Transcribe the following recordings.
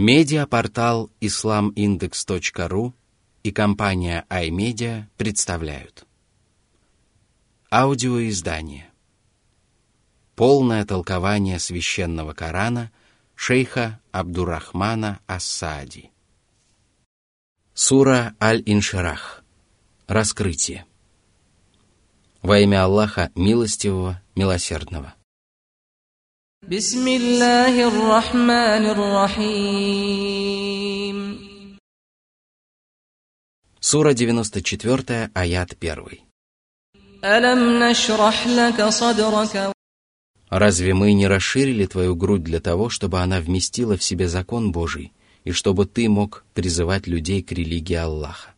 Медиапортал islamindex.ru и компания iMedia представляют. Аудиоиздание. Полное толкование священного Корана шейха Абдурахмана Ассади. Сура Аль-Инширах. Раскрытие. Во имя Аллаха Милостивого, Милосердного بسم الله الرحمن الرحيم Сура 94, аят 1. ألم نشرح لك صدرك Разве мы не расширили твою грудь для того, чтобы она вместила в себе закон Божий, и чтобы ты мог призывать людей к религии Аллаха?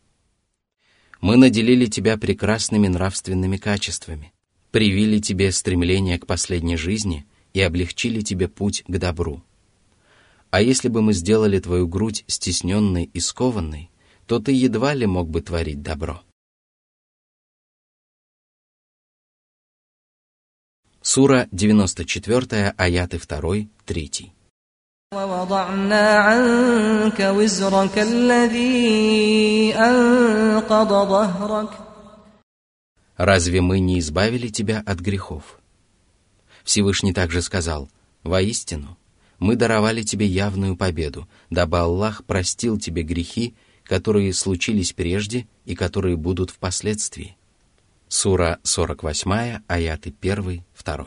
Мы наделили тебя прекрасными нравственными качествами, привили тебе стремление к последней жизни – и облегчили тебе путь к добру. А если бы мы сделали твою грудь стесненной и скованной, то ты едва ли мог бы творить добро. Сура 94, аяты 2, 3. ووضعنا عنك وزرك الذي أنقض ظهرك Разве мы не избавили тебя от грехов? Всевышний также сказал, «Воистину, мы даровали тебе явную победу, дабы Аллах простил тебе грехи, которые случились прежде и которые будут впоследствии». Сура 48, аяты 1, 2.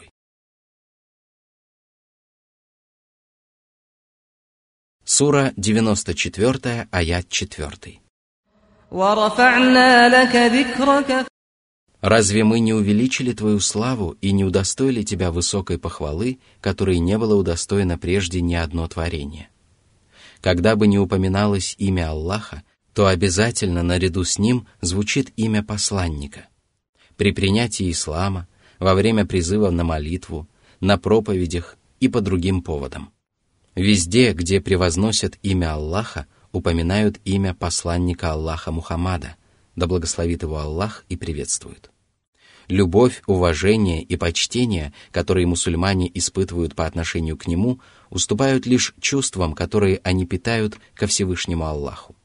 Сура 94, аят 4. Разве мы не увеличили твою славу и не удостоили тебя высокой похвалы, которой не было удостоено прежде ни одно творение? Когда бы ни упоминалось имя Аллаха, то обязательно наряду с ним звучит имя посланника. При принятии ислама, во время призыва на молитву, на проповедях и по другим поводам. Везде, где превозносят имя Аллаха, упоминают имя посланника Аллаха Мухаммада, да благословит его Аллах и приветствует. Любовь, уважение и почтение, которые мусульмане испытывают по отношению к нему, уступают лишь чувствам, которые они питают ко Всевышнему Аллаху.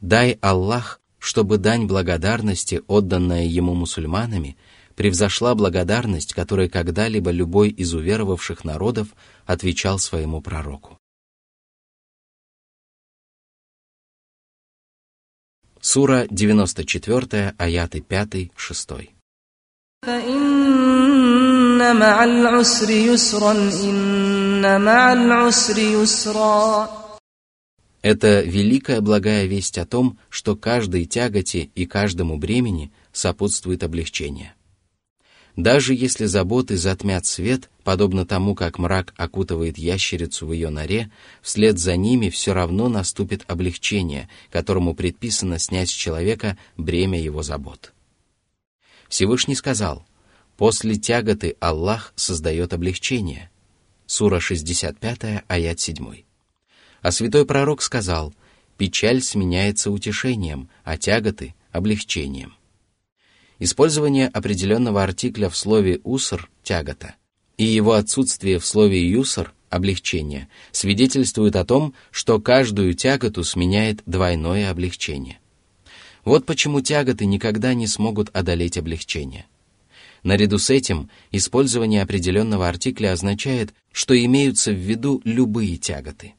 Дай Аллах, чтобы дань благодарности, отданная ему мусульманами, превзошла благодарность, которой когда-либо любой из уверовавших народов отвечал своему пророку. Сура 94, аяты 5-6. فإن مع العسر يسرا إن مع العسر يسرا Это великая благая весть о том, что каждой тяготе и каждому бремени сопутствует облегчение. Даже если заботы затмят свет, подобно тому, как мрак окутывает ящерицу в ее норе, вслед за ними все равно наступит облегчение, которому предписано снять с человека бремя его забот. Всевышний сказал, «После тяготы Аллах создает облегчение». Сура 65, аят 7. А святой пророк сказал, «Печаль сменяется утешением, а тяготы – облегчением». Использование определенного артикля в слове «уср» – тягота, и его отсутствие в слове «юср» – облегчение, свидетельствует о том, что каждую тяготу сменяет двойное облегчение. Вот почему тяготы никогда не смогут одолеть облегчение. Наряду с этим, использование определенного артикля означает, что имеются в виду любые тяготы.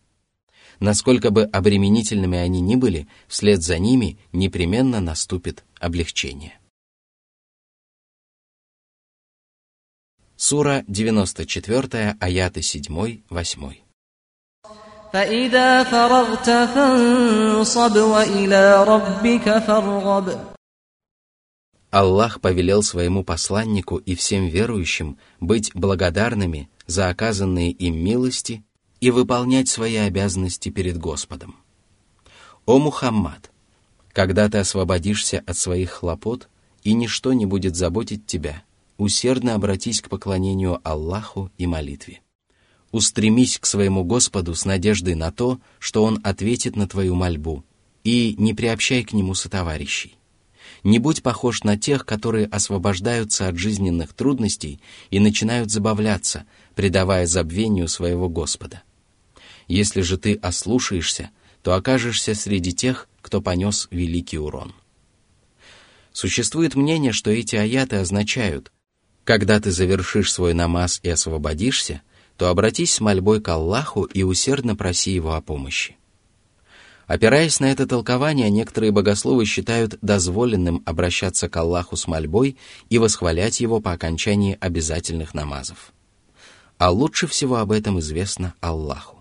Насколько бы обременительными они ни были, вслед за ними непременно наступит облегчение. Сура 94, аяты 7-8. فإذا فرغت فانصب وإلى ربك فارغب Аллах повелел своему посланнику и всем верующим быть благодарными за оказанные им милости и выполнять свои обязанности перед Господом. О Мухаммад! Когда ты освободишься от своих хлопот, и ничто не будет заботить тебя, усердно обратись к поклонению Аллаху и молитве. Устремись к своему Господу с надеждой на то, что Он ответит на твою мольбу, и не приобщай к Нему сотоварищей. Не будь похож на тех, которые освобождаются от жизненных трудностей и начинают забавляться, предавая забвению своего Господа. Если же ты ослушаешься, то окажешься среди тех, кто понес великий урон. Существует мнение, что эти аяты означают, когда ты завершишь свой намаз и освободишься, то обратись с мольбой к Аллаху и усердно проси Его о помощи. Опираясь на это толкование, некоторые богословы считают дозволенным обращаться к Аллаху с мольбой и восхвалять Его по окончании обязательных намазов. А лучше всего об этом известно Аллаху.